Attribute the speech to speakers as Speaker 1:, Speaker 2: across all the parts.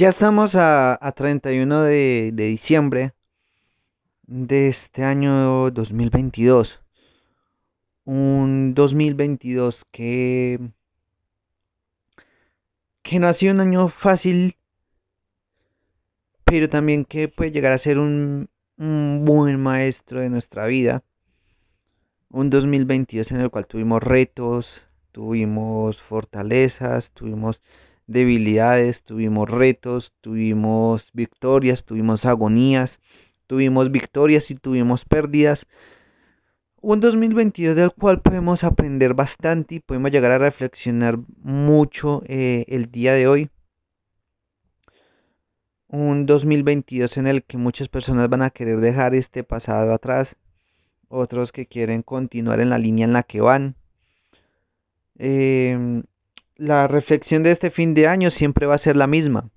Speaker 1: Ya estamos a, a 31 de, de diciembre de este año 2022. Un 2022 que, que no ha sido un año fácil, pero también que puede llegar a ser un, un buen maestro de nuestra vida. Un 2022 en el cual tuvimos retos, tuvimos fortalezas, tuvimos debilidades, tuvimos retos, tuvimos victorias, tuvimos agonías, tuvimos victorias y tuvimos pérdidas. Un 2022 del cual podemos aprender bastante y podemos llegar a reflexionar mucho eh, el día de hoy. Un 2022 en el que muchas personas van a querer dejar este pasado atrás, otros que quieren continuar en la línea en la que van. Eh, la reflexión de este fin de año siempre va a ser la misma.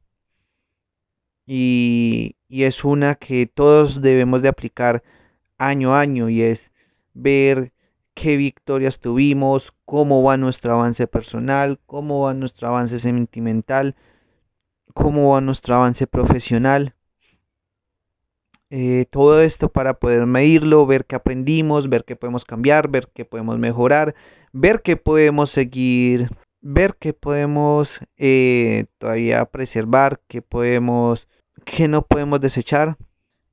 Speaker 1: Y, es una que todos debemos de aplicar año a año y es ver qué victorias tuvimos, cómo va nuestro avance personal, cómo va nuestro avance sentimental, cómo va nuestro avance profesional. Eh, todo esto para poder medirlo, ver qué aprendimos, ver qué podemos cambiar, ver qué podemos mejorar, ver qué podemos seguir ver qué podemos eh, todavía preservar, qué podemos, qué no podemos desechar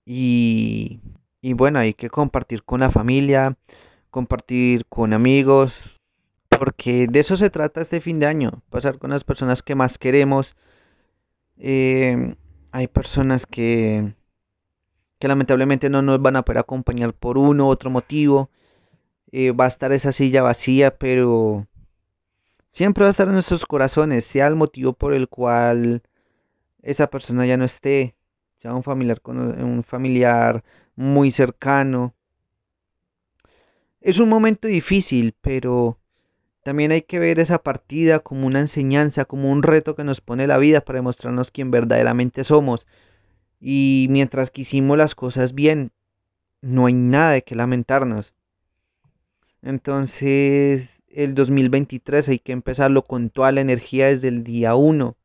Speaker 1: y, y bueno, hay que compartir con la familia, compartir con amigos, porque de eso se trata este fin de año, pasar con las personas que más queremos. Eh, hay personas que, que lamentablemente no nos van a poder acompañar por uno u otro motivo. Eh, va a estar esa silla vacía, pero siempre va a estar en nuestros corazones, sea el motivo por el cual esa persona ya no esté, sea un familiar, un familiar muy cercano. Es un momento difícil, pero también hay que ver esa partida como una enseñanza, como un reto que nos pone la vida para demostrarnos quién verdaderamente somos. Y mientras que hicimos las cosas bien, no hay nada de que lamentarnos. Entonces, el 2023 hay que empezarlo con toda la energía desde el día 1.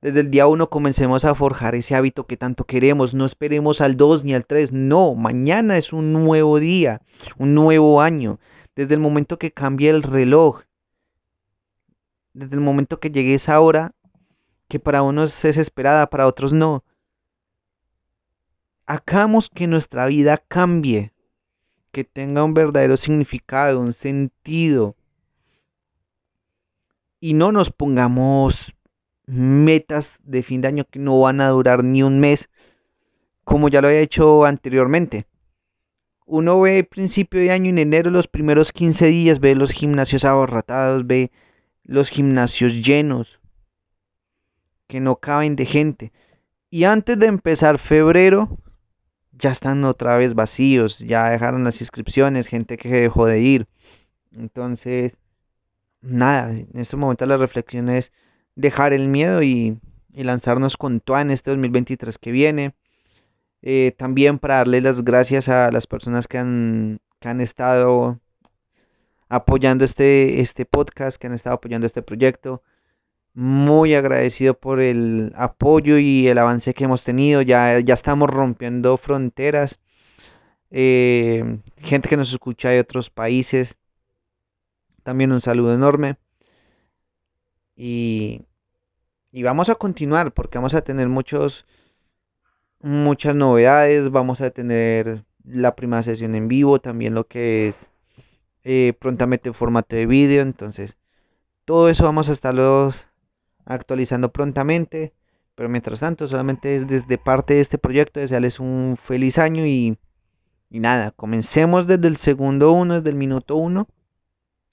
Speaker 1: Desde el día 1 comencemos a forjar ese hábito que tanto queremos. No esperemos al 2 ni al 3. No, mañana es un nuevo día, un nuevo año. Desde el momento que cambie el reloj. Desde el momento que llegue esa hora, que para unos es esperada, para otros no. Hagamos que nuestra vida cambie que tenga un verdadero significado, un sentido. Y no nos pongamos metas de fin de año que no van a durar ni un mes, como ya lo había hecho anteriormente. Uno ve principio de año en enero, los primeros 15 días, ve los gimnasios abarrotados, ve los gimnasios llenos, que no caben de gente. Y antes de empezar febrero, ya están otra vez vacíos, ya dejaron las inscripciones, gente que dejó de ir. Entonces, nada, en este momento la reflexión es dejar el miedo y, lanzarnos con todo en este 2023 que viene. Eh, también para darle las gracias a las personas que han, que han estado apoyando este, este podcast, que han estado apoyando este proyecto muy agradecido por el apoyo y el avance que hemos tenido. Ya, ya estamos rompiendo fronteras. Eh, gente que nos escucha de otros países. También un saludo enorme. Y, y vamos a continuar porque vamos a tener muchos, muchas novedades. Vamos a tener la primera sesión en vivo. También lo que es eh, prontamente en formato de vídeo. Entonces, todo eso vamos a estarlos actualizando prontamente. Pero mientras tanto, solamente es desde parte de este proyecto desearles un feliz año y, y nada, comencemos desde el segundo uno, desde el minuto uno,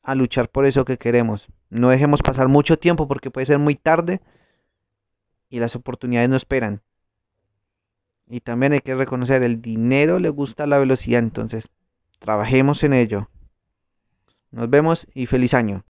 Speaker 1: a luchar por eso que queremos. No dejemos pasar mucho tiempo porque puede ser muy tarde y las oportunidades no esperan. Y también hay que reconocer, el dinero le gusta la velocidad, entonces trabajemos en ello. Nos vemos y feliz año.